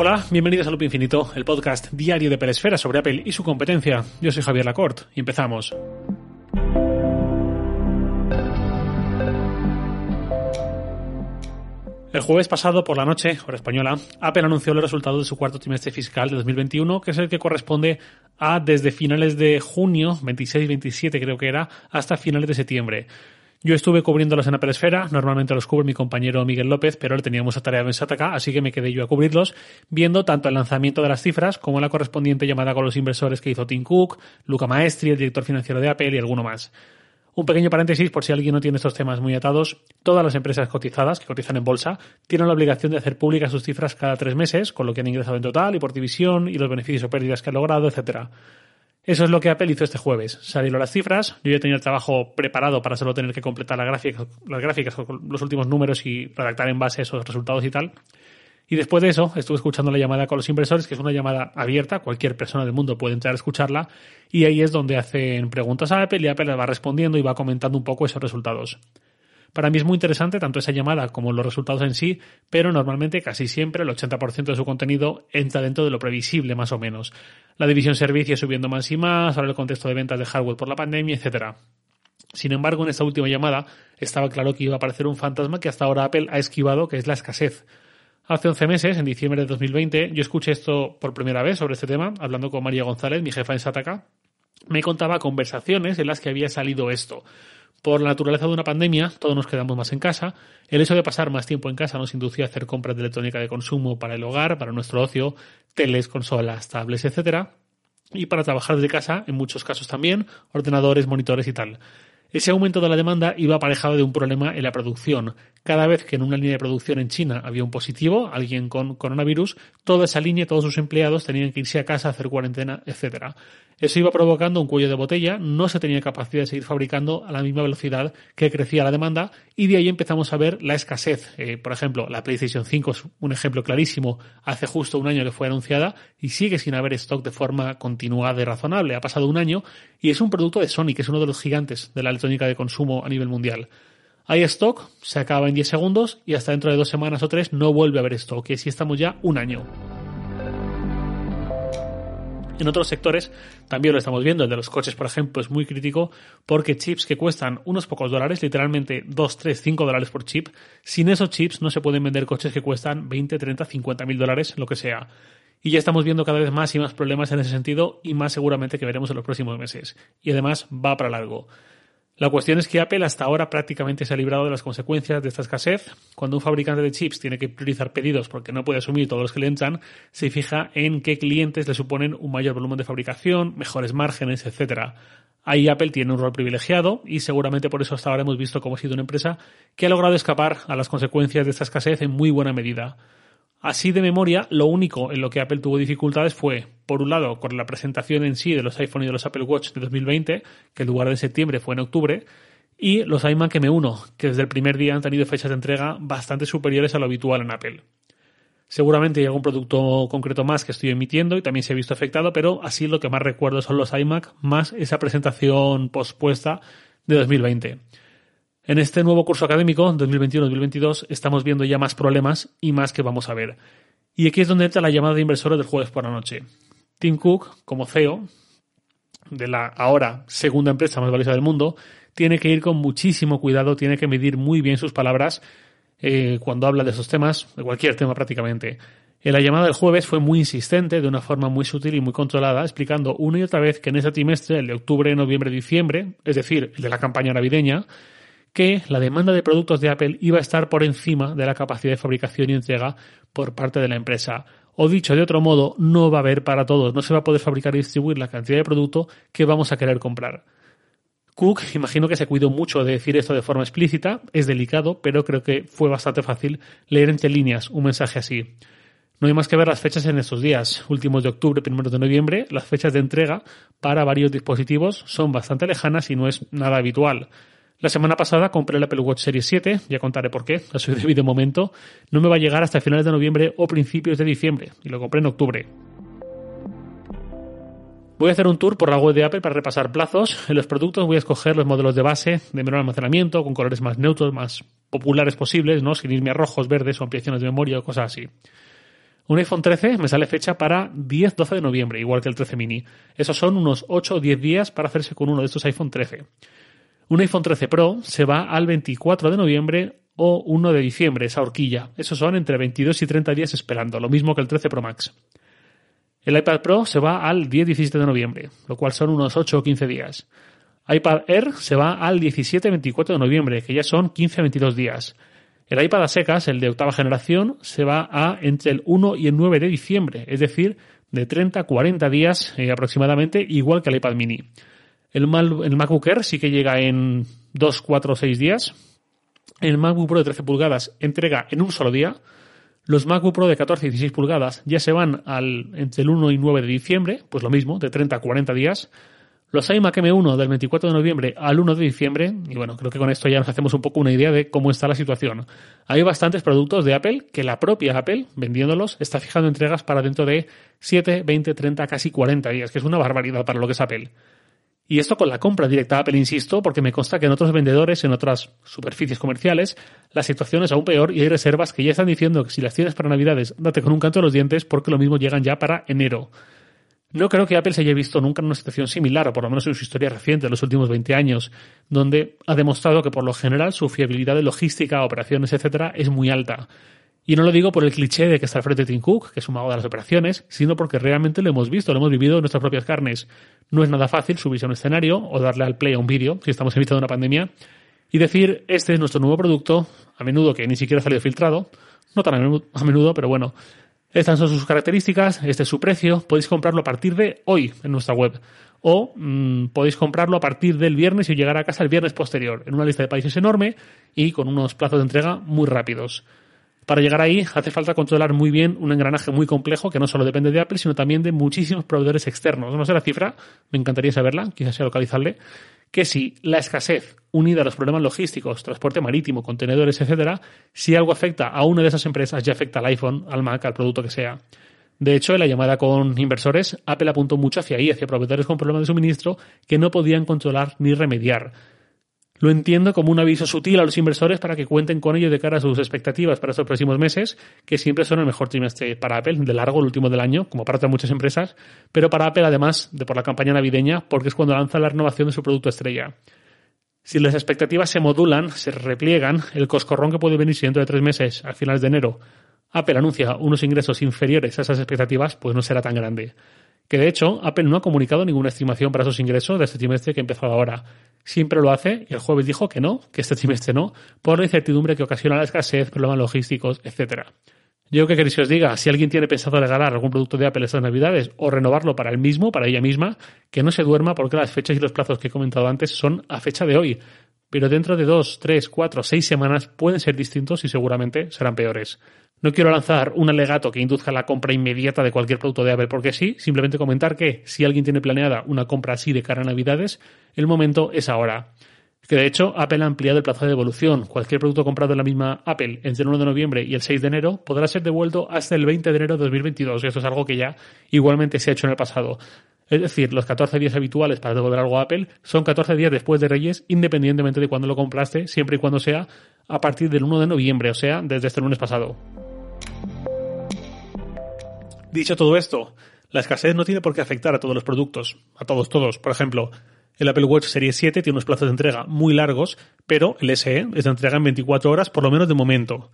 Hola, bienvenidos a Loop Infinito, el podcast diario de Peresfera sobre Apple y su competencia. Yo soy Javier Lacorte y empezamos. El jueves pasado por la noche, hora española, Apple anunció los resultados de su cuarto trimestre fiscal de 2021, que es el que corresponde a desde finales de junio, 26-27 creo que era, hasta finales de septiembre. Yo estuve cubriéndolos en Apple Esfera, normalmente los cubre mi compañero Miguel López, pero él tenía mucha tarea en Sataka, así que me quedé yo a cubrirlos, viendo tanto el lanzamiento de las cifras como la correspondiente llamada con los inversores que hizo Tim Cook, Luca Maestri, el director financiero de Apple y alguno más. Un pequeño paréntesis por si alguien no tiene estos temas muy atados. Todas las empresas cotizadas que cotizan en bolsa tienen la obligación de hacer públicas sus cifras cada tres meses, con lo que han ingresado en total y por división y los beneficios o pérdidas que han logrado, etcétera. Eso es lo que Apple hizo este jueves. Salieron las cifras, yo ya tenía el trabajo preparado para solo tener que completar las gráficas, con los últimos números y redactar en base a esos resultados y tal. Y después de eso, estuve escuchando la llamada con los inversores, que es una llamada abierta, cualquier persona del mundo puede entrar a escucharla, y ahí es donde hacen preguntas a Apple y Apple va respondiendo y va comentando un poco esos resultados. Para mí es muy interesante tanto esa llamada como los resultados en sí, pero normalmente casi siempre el 80% de su contenido entra dentro de lo previsible más o menos. La división servicios subiendo más y más, ahora el contexto de ventas de hardware por la pandemia, etc. Sin embargo, en esta última llamada estaba claro que iba a aparecer un fantasma que hasta ahora Apple ha esquivado, que es la escasez. Hace 11 meses, en diciembre de 2020, yo escuché esto por primera vez sobre este tema, hablando con María González, mi jefa en Sataka. Me contaba conversaciones en las que había salido esto. Por la naturaleza de una pandemia, todos nos quedamos más en casa. El hecho de pasar más tiempo en casa nos inducía a hacer compras de electrónica de consumo para el hogar, para nuestro ocio, teles, consolas, tablets, etc. Y para trabajar desde casa, en muchos casos también, ordenadores, monitores y tal. Ese aumento de la demanda iba aparejado de un problema en la producción. Cada vez que en una línea de producción en China había un positivo, alguien con coronavirus, toda esa línea, todos sus empleados tenían que irse a casa hacer cuarentena, etc. Eso iba provocando un cuello de botella, no se tenía capacidad de seguir fabricando a la misma velocidad que crecía la demanda y de ahí empezamos a ver la escasez. Eh, por ejemplo, la PlayStation 5 es un ejemplo clarísimo. Hace justo un año que fue anunciada y sigue sin haber stock de forma continuada y razonable. Ha pasado un año y es un producto de Sony, que es uno de los gigantes de la electrónica de consumo a nivel mundial. Hay stock, se acaba en 10 segundos y hasta dentro de dos semanas o tres no vuelve a haber stock, y así estamos ya un año. En otros sectores también lo estamos viendo. El de los coches, por ejemplo, es muy crítico porque chips que cuestan unos pocos dólares, literalmente 2, 3, 5 dólares por chip, sin esos chips no se pueden vender coches que cuestan 20, 30, 50 mil dólares, lo que sea. Y ya estamos viendo cada vez más y más problemas en ese sentido y más seguramente que veremos en los próximos meses. Y además va para largo. La cuestión es que Apple hasta ahora prácticamente se ha librado de las consecuencias de esta escasez. Cuando un fabricante de chips tiene que priorizar pedidos porque no puede asumir todos los que le entran, se fija en qué clientes le suponen un mayor volumen de fabricación, mejores márgenes, etc. Ahí Apple tiene un rol privilegiado y seguramente por eso hasta ahora hemos visto cómo ha sido una empresa que ha logrado escapar a las consecuencias de esta escasez en muy buena medida. Así de memoria, lo único en lo que Apple tuvo dificultades fue, por un lado, con la presentación en sí de los iPhone y de los Apple Watch de 2020, que en lugar de septiembre fue en octubre, y los iMac M1, que desde el primer día han tenido fechas de entrega bastante superiores a lo habitual en Apple. Seguramente hay algún producto concreto más que estoy emitiendo y también se ha visto afectado, pero así lo que más recuerdo son los iMac más esa presentación pospuesta de 2020. En este nuevo curso académico, 2021-2022, estamos viendo ya más problemas y más que vamos a ver. Y aquí es donde entra la llamada de inversores del jueves por la noche. Tim Cook, como CEO de la ahora segunda empresa más valiosa del mundo, tiene que ir con muchísimo cuidado, tiene que medir muy bien sus palabras eh, cuando habla de esos temas, de cualquier tema prácticamente. En la llamada del jueves fue muy insistente, de una forma muy sutil y muy controlada, explicando una y otra vez que en ese trimestre, el de octubre, noviembre, diciembre, es decir, el de la campaña navideña, que la demanda de productos de Apple iba a estar por encima de la capacidad de fabricación y entrega por parte de la empresa. O dicho de otro modo, no va a haber para todos, no se va a poder fabricar y distribuir la cantidad de producto que vamos a querer comprar. Cook, imagino que se cuidó mucho de decir esto de forma explícita, es delicado, pero creo que fue bastante fácil leer entre líneas un mensaje así. No hay más que ver las fechas en estos días, últimos de octubre, primeros de noviembre, las fechas de entrega para varios dispositivos son bastante lejanas y no es nada habitual. La semana pasada compré el Apple Watch Series 7, ya contaré por qué, a su debido momento. No me va a llegar hasta finales de noviembre o principios de diciembre, y lo compré en octubre. Voy a hacer un tour por la web de Apple para repasar plazos. En los productos voy a escoger los modelos de base de menor almacenamiento, con colores más neutros, más populares posibles, ¿no? sin irme a rojos, verdes o ampliaciones de memoria o cosas así. Un iPhone 13 me sale fecha para 10-12 de noviembre, igual que el 13 mini. Esos son unos 8 o 10 días para hacerse con uno de estos iPhone 13. Un iPhone 13 Pro se va al 24 de noviembre o 1 de diciembre, esa horquilla. Esos son entre 22 y 30 días esperando, lo mismo que el 13 Pro Max. El iPad Pro se va al 10-17 de noviembre, lo cual son unos 8 o 15 días. iPad Air se va al 17-24 de noviembre, que ya son 15-22 días. El iPad a secas, el de octava generación, se va a entre el 1 y el 9 de diciembre, es decir, de 30 a 40 días eh, aproximadamente, igual que el iPad mini. El, el MacBook Air sí que llega en 2, 4 o 6 días. El MacBook Pro de 13 pulgadas entrega en un solo día. Los MacBook Pro de 14 y 16 pulgadas ya se van al, entre el 1 y 9 de diciembre, pues lo mismo, de 30 a 40 días. Los iMac M1 del 24 de noviembre al 1 de diciembre, y bueno, creo que con esto ya nos hacemos un poco una idea de cómo está la situación. Hay bastantes productos de Apple que la propia Apple, vendiéndolos, está fijando entregas para dentro de 7, 20, 30, casi 40 días, que es una barbaridad para lo que es Apple. Y esto con la compra directa de Apple, insisto, porque me consta que en otros vendedores, en otras superficies comerciales, la situación es aún peor y hay reservas que ya están diciendo que si las tienes para Navidades, date con un canto de los dientes porque lo mismo llegan ya para enero. No creo que Apple se haya visto nunca en una situación similar, o por lo menos en su historia reciente, en los últimos 20 años, donde ha demostrado que por lo general su fiabilidad de logística, operaciones, etcétera, es muy alta. Y no lo digo por el cliché de que está al frente de Tim Cook, que es un mago de las operaciones, sino porque realmente lo hemos visto, lo hemos vivido en nuestras propias carnes. No es nada fácil subirse a un escenario o darle al play a un vídeo, si estamos en mitad de una pandemia, y decir, este es nuestro nuevo producto, a menudo que ni siquiera ha salido filtrado, no tan a menudo, pero bueno, estas son sus características, este es su precio. Podéis comprarlo a partir de hoy en nuestra web. O mm, podéis comprarlo a partir del viernes y llegar a casa el viernes posterior, en una lista de países enorme y con unos plazos de entrega muy rápidos. Para llegar ahí hace falta controlar muy bien un engranaje muy complejo que no solo depende de Apple, sino también de muchísimos proveedores externos. No sé la cifra, me encantaría saberla, quizás sea localizable, que si la escasez unida a los problemas logísticos, transporte marítimo, contenedores, etcétera, si algo afecta a una de esas empresas, ya afecta al iPhone, al Mac, al producto que sea. De hecho, en la llamada con inversores, Apple apuntó mucho hacia ahí, hacia proveedores con problemas de suministro que no podían controlar ni remediar. Lo entiendo como un aviso sutil a los inversores para que cuenten con ello de cara a sus expectativas para estos próximos meses, que siempre son el mejor trimestre para Apple, de largo, el último del año, como para otras muchas empresas, pero para Apple además de por la campaña navideña, porque es cuando lanza la renovación de su producto estrella. Si las expectativas se modulan, se repliegan, el coscorrón que puede venir dentro de tres meses, a finales de enero, Apple anuncia unos ingresos inferiores a esas expectativas, pues no será tan grande. Que de hecho, Apple no ha comunicado ninguna estimación para esos ingresos de este trimestre que ha empezado ahora. Siempre lo hace y el jueves dijo que no, que este trimestre no, por la incertidumbre que ocasiona la escasez, problemas logísticos, etc. Yo que queréis que os diga, si alguien tiene pensado regalar algún producto de Apple estas navidades o renovarlo para él mismo, para ella misma, que no se duerma porque las fechas y los plazos que he comentado antes son a fecha de hoy. Pero dentro de dos, tres, cuatro, seis semanas pueden ser distintos y seguramente serán peores. No quiero lanzar un alegato que induzca la compra inmediata de cualquier producto de Apple porque sí, simplemente comentar que si alguien tiene planeada una compra así de cara a Navidades, el momento es ahora que de hecho Apple ha ampliado el plazo de devolución. Cualquier producto comprado en la misma Apple entre el 1 de noviembre y el 6 de enero podrá ser devuelto hasta el 20 de enero de 2022. Y esto es algo que ya igualmente se ha hecho en el pasado. Es decir, los 14 días habituales para devolver algo a Apple son 14 días después de Reyes, independientemente de cuándo lo compraste, siempre y cuando sea a partir del 1 de noviembre, o sea, desde este lunes pasado. Dicho todo esto, la escasez no tiene por qué afectar a todos los productos, a todos, todos. Por ejemplo, el Apple Watch Series 7 tiene unos plazos de entrega muy largos, pero el SE es de entrega en 24 horas, por lo menos de momento.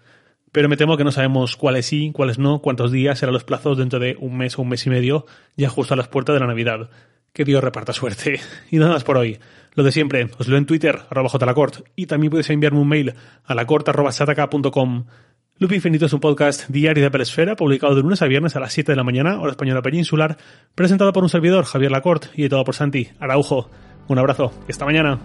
Pero me temo que no sabemos cuáles sí, cuáles no, cuántos días serán los plazos dentro de un mes o un mes y medio, ya justo a las puertas de la Navidad. Que Dios reparta suerte. Y nada más por hoy. Lo de siempre, os leo en Twitter, arroba jlacort, y también podéis enviarme un mail a lacort.sataka.com. Loop Infinito es un podcast diario de Apple Esfera, publicado de lunes a viernes a las 7 de la mañana, hora española peninsular, presentado por un servidor, Javier Lacorte, y editado por Santi Araujo. Un abrazo y hasta mañana.